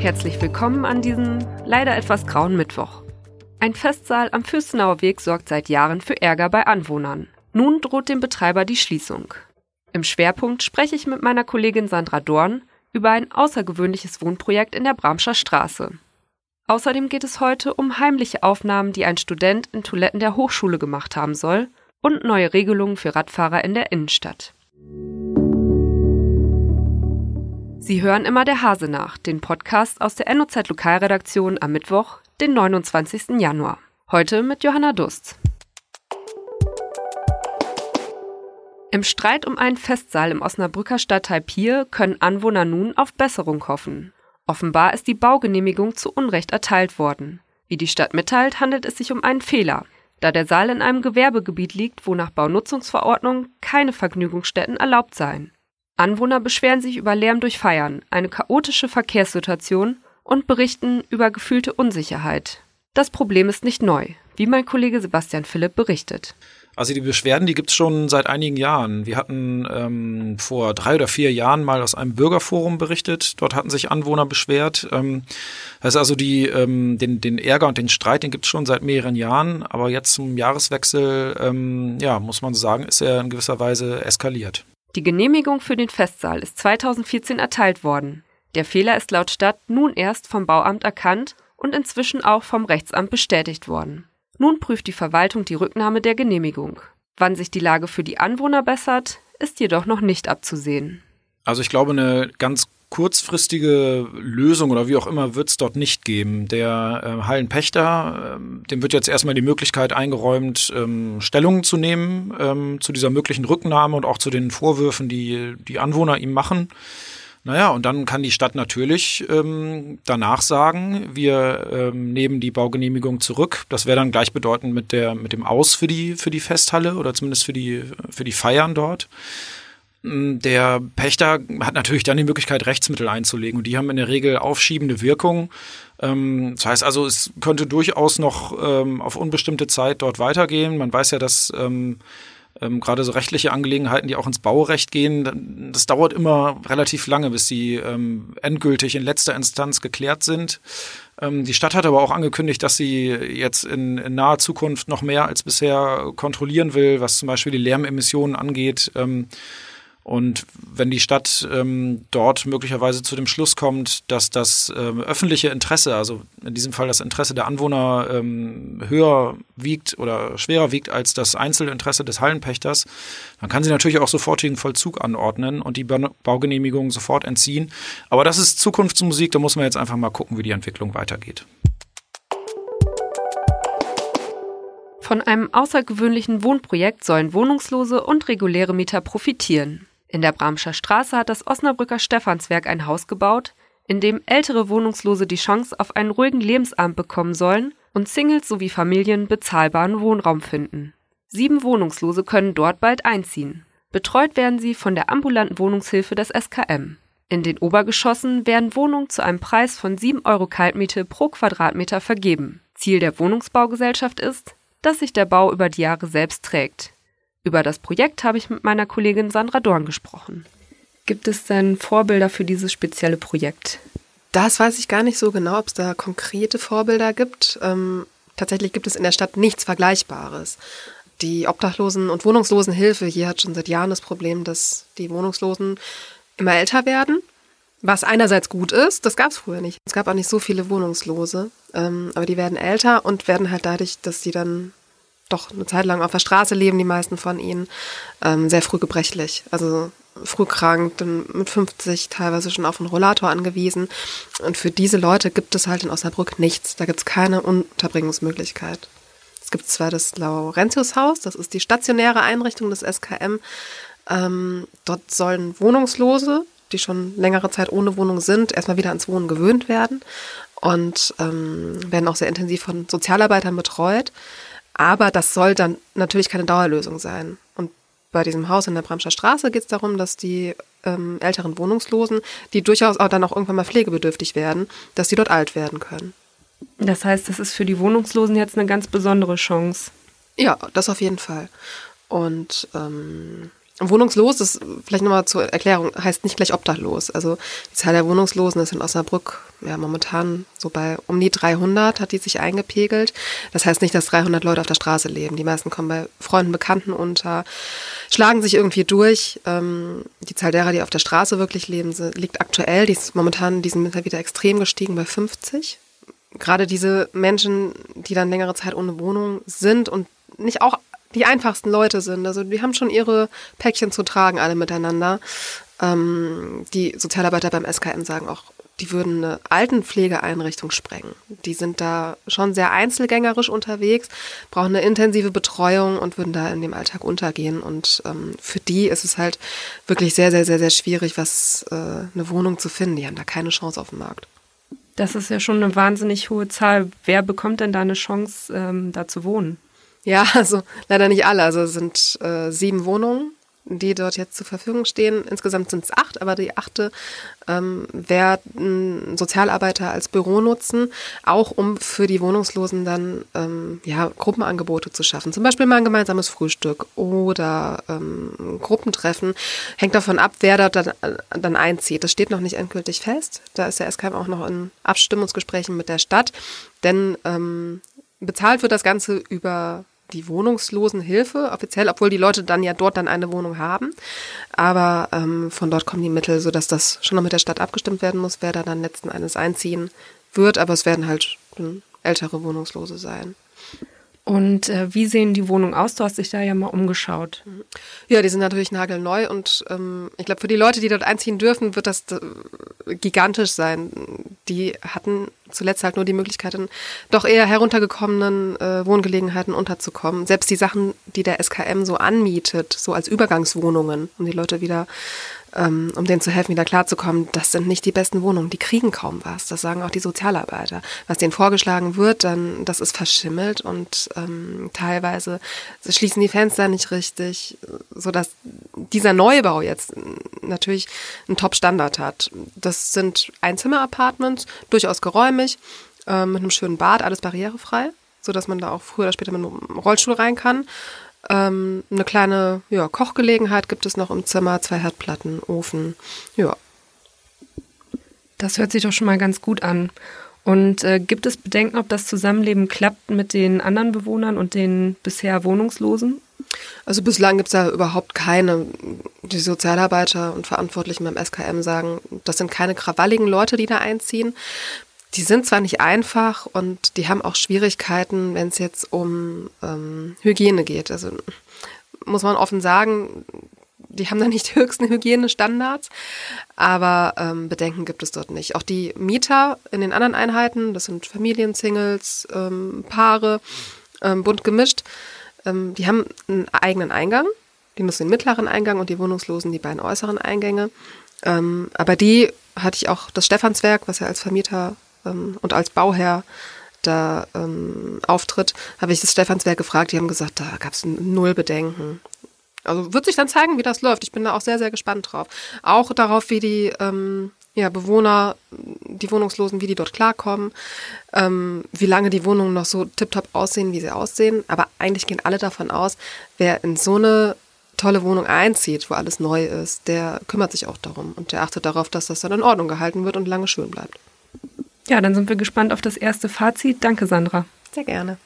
Herzlich willkommen an diesem leider etwas grauen Mittwoch. Ein Festsaal am Fürstenauer Weg sorgt seit Jahren für Ärger bei Anwohnern. Nun droht dem Betreiber die Schließung. Im Schwerpunkt spreche ich mit meiner Kollegin Sandra Dorn über ein außergewöhnliches Wohnprojekt in der Bramscher Straße. Außerdem geht es heute um heimliche Aufnahmen, die ein Student in Toiletten der Hochschule gemacht haben soll und neue Regelungen für Radfahrer in der Innenstadt. Sie hören immer der Hase nach, den Podcast aus der NOZ Lokalredaktion am Mittwoch, den 29. Januar. Heute mit Johanna Dust. Im Streit um einen Festsaal im Osnabrücker Stadtteil Pier können Anwohner nun auf Besserung hoffen. Offenbar ist die Baugenehmigung zu Unrecht erteilt worden. Wie die Stadt mitteilt, handelt es sich um einen Fehler, da der Saal in einem Gewerbegebiet liegt, wo nach Baunutzungsverordnung keine Vergnügungsstätten erlaubt seien. Anwohner beschweren sich über Lärm durch Feiern, eine chaotische Verkehrssituation und berichten über gefühlte Unsicherheit. Das Problem ist nicht neu, wie mein Kollege Sebastian Philipp berichtet. Also die Beschwerden, die gibt es schon seit einigen Jahren. Wir hatten ähm, vor drei oder vier Jahren mal aus einem Bürgerforum berichtet. Dort hatten sich Anwohner beschwert. Ähm, das heißt also, die, ähm, den, den Ärger und den Streit, den gibt es schon seit mehreren Jahren. Aber jetzt zum Jahreswechsel, ähm, ja, muss man sagen, ist er in gewisser Weise eskaliert. Die Genehmigung für den Festsaal ist 2014 erteilt worden. Der Fehler ist laut Stadt nun erst vom Bauamt erkannt und inzwischen auch vom Rechtsamt bestätigt worden. Nun prüft die Verwaltung die Rücknahme der Genehmigung. Wann sich die Lage für die Anwohner bessert, ist jedoch noch nicht abzusehen. Also ich glaube, eine ganz kurzfristige Lösung oder wie auch immer wird es dort nicht geben. Der äh, Hallenpächter, äh, dem wird jetzt erstmal die Möglichkeit eingeräumt, ähm, Stellung zu nehmen ähm, zu dieser möglichen Rücknahme und auch zu den Vorwürfen, die die Anwohner ihm machen. Naja, und dann kann die Stadt natürlich ähm, danach sagen, wir ähm, nehmen die Baugenehmigung zurück. Das wäre dann gleichbedeutend mit der mit dem Aus für die für die Festhalle oder zumindest für die für die Feiern dort. Mm, der Pächter hat natürlich dann die Möglichkeit, Rechtsmittel einzulegen und die haben in der Regel aufschiebende Wirkung. Ähm, das heißt also, es könnte durchaus noch ähm, auf unbestimmte Zeit dort weitergehen. Man weiß ja, dass ähm, gerade so rechtliche Angelegenheiten, die auch ins Baurecht gehen, das dauert immer relativ lange, bis sie endgültig in letzter Instanz geklärt sind. Die Stadt hat aber auch angekündigt, dass sie jetzt in, in, naher Zukunft noch mehr als bisher kontrollieren will, was zum Beispiel die Lärmemissionen angeht. Und wenn die Stadt ähm, dort möglicherweise zu dem Schluss kommt, dass das ähm, öffentliche Interesse, also in diesem Fall das Interesse der Anwohner, ähm, höher wiegt oder schwerer wiegt als das Einzelinteresse des Hallenpächters, dann kann sie natürlich auch sofortigen Vollzug anordnen und die Baugenehmigung sofort entziehen. Aber das ist Zukunftsmusik, da muss man jetzt einfach mal gucken, wie die Entwicklung weitergeht. Von einem außergewöhnlichen Wohnprojekt sollen Wohnungslose und reguläre Mieter profitieren. In der Bramscher Straße hat das Osnabrücker Stephanswerk ein Haus gebaut, in dem ältere Wohnungslose die Chance auf einen ruhigen Lebensabend bekommen sollen und Singles sowie Familien bezahlbaren Wohnraum finden. Sieben Wohnungslose können dort bald einziehen. Betreut werden sie von der ambulanten Wohnungshilfe des SKM. In den Obergeschossen werden Wohnungen zu einem Preis von 7 Euro Kaltmiete pro Quadratmeter vergeben. Ziel der Wohnungsbaugesellschaft ist, dass sich der Bau über die Jahre selbst trägt. Über das Projekt habe ich mit meiner Kollegin Sandra Dorn gesprochen. Gibt es denn Vorbilder für dieses spezielle Projekt? Das weiß ich gar nicht so genau, ob es da konkrete Vorbilder gibt. Ähm, tatsächlich gibt es in der Stadt nichts Vergleichbares. Die Obdachlosen- und Wohnungslosenhilfe hier hat schon seit Jahren das Problem, dass die Wohnungslosen immer älter werden. Was einerseits gut ist, das gab es früher nicht. Es gab auch nicht so viele Wohnungslose, ähm, aber die werden älter und werden halt dadurch, dass sie dann doch eine Zeit lang auf der Straße leben, die meisten von ihnen, ähm, sehr früh gebrechlich. Also früh krank, dann mit 50 teilweise schon auf einen Rollator angewiesen. Und für diese Leute gibt es halt in Osnabrück nichts. Da gibt es keine Unterbringungsmöglichkeit. Es gibt zwar das Laurentiushaus, das ist die stationäre Einrichtung des SKM. Ähm, dort sollen Wohnungslose, die schon längere Zeit ohne Wohnung sind, erstmal wieder ans Wohnen gewöhnt werden und ähm, werden auch sehr intensiv von Sozialarbeitern betreut. Aber das soll dann natürlich keine Dauerlösung sein. Und bei diesem Haus in der Bramscher Straße geht es darum, dass die ähm, älteren Wohnungslosen, die durchaus auch dann auch irgendwann mal pflegebedürftig werden, dass die dort alt werden können. Das heißt, das ist für die Wohnungslosen jetzt eine ganz besondere Chance. Ja, das auf jeden Fall. Und ähm, Wohnungslos, das vielleicht nochmal zur Erklärung, heißt nicht gleich obdachlos. Also die Zahl der Wohnungslosen ist in Osnabrück ja momentan so bei um die 300 hat die sich eingepegelt. Das heißt nicht, dass 300 Leute auf der Straße leben. Die meisten kommen bei Freunden, Bekannten unter, schlagen sich irgendwie durch. Ähm, die Zahl derer, die auf der Straße wirklich leben, liegt aktuell, die ist momentan, die sind wieder extrem gestiegen bei 50. Gerade diese Menschen, die dann längere Zeit ohne Wohnung sind und nicht auch die einfachsten Leute sind. Also die haben schon ihre Päckchen zu tragen, alle miteinander. Ähm, die Sozialarbeiter beim SKM sagen auch, die würden eine Altenpflegeeinrichtung sprengen. Die sind da schon sehr einzelgängerisch unterwegs, brauchen eine intensive Betreuung und würden da in dem Alltag untergehen. Und ähm, für die ist es halt wirklich sehr, sehr, sehr, sehr schwierig, was äh, eine Wohnung zu finden. Die haben da keine Chance auf dem Markt. Das ist ja schon eine wahnsinnig hohe Zahl. Wer bekommt denn da eine Chance, ähm, da zu wohnen? Ja, also leider nicht alle. Also es sind äh, sieben Wohnungen, die dort jetzt zur Verfügung stehen. Insgesamt sind es acht, aber die achte ähm, werden Sozialarbeiter als Büro nutzen, auch um für die Wohnungslosen dann ähm, ja, Gruppenangebote zu schaffen. Zum Beispiel mal ein gemeinsames Frühstück oder ähm, Gruppentreffen. Hängt davon ab, wer dort dann, äh, dann einzieht. Das steht noch nicht endgültig fest. Da ist der SKM auch noch in Abstimmungsgesprächen mit der Stadt. Denn ähm, bezahlt wird das Ganze über die Wohnungslosenhilfe offiziell, obwohl die Leute dann ja dort dann eine Wohnung haben. Aber ähm, von dort kommen die Mittel, sodass das schon noch mit der Stadt abgestimmt werden muss, wer da dann letzten Endes einziehen wird. Aber es werden halt ältere Wohnungslose sein. Und äh, wie sehen die Wohnungen aus? Du hast dich da ja mal umgeschaut. Ja, die sind natürlich nagelneu und ähm, ich glaube, für die Leute, die dort einziehen dürfen, wird das äh, gigantisch sein. Die hatten zuletzt halt nur die Möglichkeit, in doch eher heruntergekommenen äh, Wohngelegenheiten unterzukommen. Selbst die Sachen, die der SKM so anmietet, so als Übergangswohnungen, um die Leute wieder um denen zu helfen, wieder klarzukommen, das sind nicht die besten Wohnungen, die kriegen kaum was. Das sagen auch die Sozialarbeiter. Was denen vorgeschlagen wird, dann, das ist verschimmelt und ähm, teilweise schließen die Fenster nicht richtig, sodass dieser Neubau jetzt natürlich einen Top-Standard hat. Das sind Einzimmer-Apartments, durchaus geräumig, äh, mit einem schönen Bad, alles barrierefrei, sodass man da auch früher oder später mit einem Rollstuhl rein kann. Ähm, eine kleine ja, Kochgelegenheit gibt es noch im Zimmer, zwei Herdplatten, Ofen. Ja. Das hört sich doch schon mal ganz gut an. Und äh, gibt es Bedenken, ob das Zusammenleben klappt mit den anderen Bewohnern und den bisher Wohnungslosen? Also bislang gibt es da überhaupt keine. Die Sozialarbeiter und Verantwortlichen beim SKM sagen, das sind keine krawalligen Leute, die da einziehen. Die sind zwar nicht einfach und die haben auch Schwierigkeiten, wenn es jetzt um ähm, Hygiene geht. Also muss man offen sagen, die haben da nicht die höchsten Hygienestandards, aber ähm, Bedenken gibt es dort nicht. Auch die Mieter in den anderen Einheiten, das sind Familien, Singles, ähm, Paare, ähm, bunt gemischt, ähm, die haben einen eigenen Eingang. Die müssen den mittleren Eingang und die Wohnungslosen die beiden äußeren Eingänge. Ähm, aber die hatte ich auch das Stephanswerk, was ja als Vermieter ähm, und als Bauherr da ähm, auftritt, habe ich das Stephanswerk gefragt. Die haben gesagt, da gab es null Bedenken. Also wird sich dann zeigen, wie das läuft. Ich bin da auch sehr, sehr gespannt drauf. Auch darauf, wie die ähm, ja, Bewohner, die Wohnungslosen, wie die dort klarkommen, ähm, wie lange die Wohnungen noch so tiptop aussehen, wie sie aussehen. Aber eigentlich gehen alle davon aus, wer in so eine tolle Wohnung einzieht, wo alles neu ist, der kümmert sich auch darum und der achtet darauf, dass das dann in Ordnung gehalten wird und lange schön bleibt. Ja, dann sind wir gespannt auf das erste Fazit. Danke, Sandra. Sehr gerne.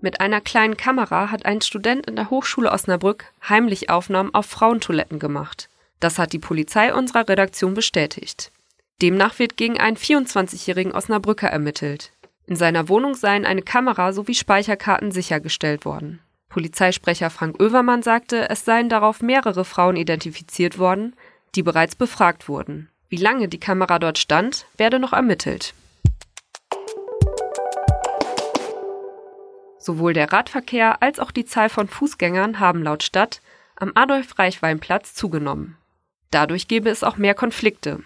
Mit einer kleinen Kamera hat ein Student in der Hochschule Osnabrück heimlich Aufnahmen auf Frauentoiletten gemacht. Das hat die Polizei unserer Redaktion bestätigt. Demnach wird gegen einen 24-jährigen Osnabrücker ermittelt. In seiner Wohnung seien eine Kamera sowie Speicherkarten sichergestellt worden. Polizeisprecher Frank Oevermann sagte, es seien darauf mehrere Frauen identifiziert worden, die bereits befragt wurden. Wie lange die Kamera dort stand, werde noch ermittelt. Sowohl der Radverkehr als auch die Zahl von Fußgängern haben laut Stadt am Adolf-Reichwein-Platz zugenommen. Dadurch gebe es auch mehr Konflikte.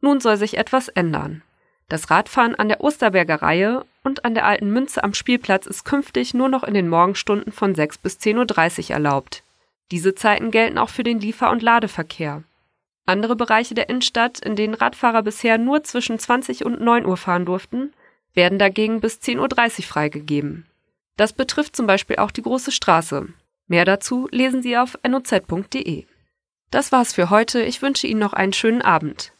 Nun soll sich etwas ändern. Das Radfahren an der Osterberger Reihe und an der Alten Münze am Spielplatz ist künftig nur noch in den Morgenstunden von 6 bis 10.30 Uhr erlaubt. Diese Zeiten gelten auch für den Liefer- und Ladeverkehr. Andere Bereiche der Innenstadt, in denen Radfahrer bisher nur zwischen 20 und 9 Uhr fahren durften, werden dagegen bis 10.30 Uhr freigegeben. Das betrifft zum Beispiel auch die Große Straße. Mehr dazu lesen Sie auf noz.de. Das war's für heute. Ich wünsche Ihnen noch einen schönen Abend.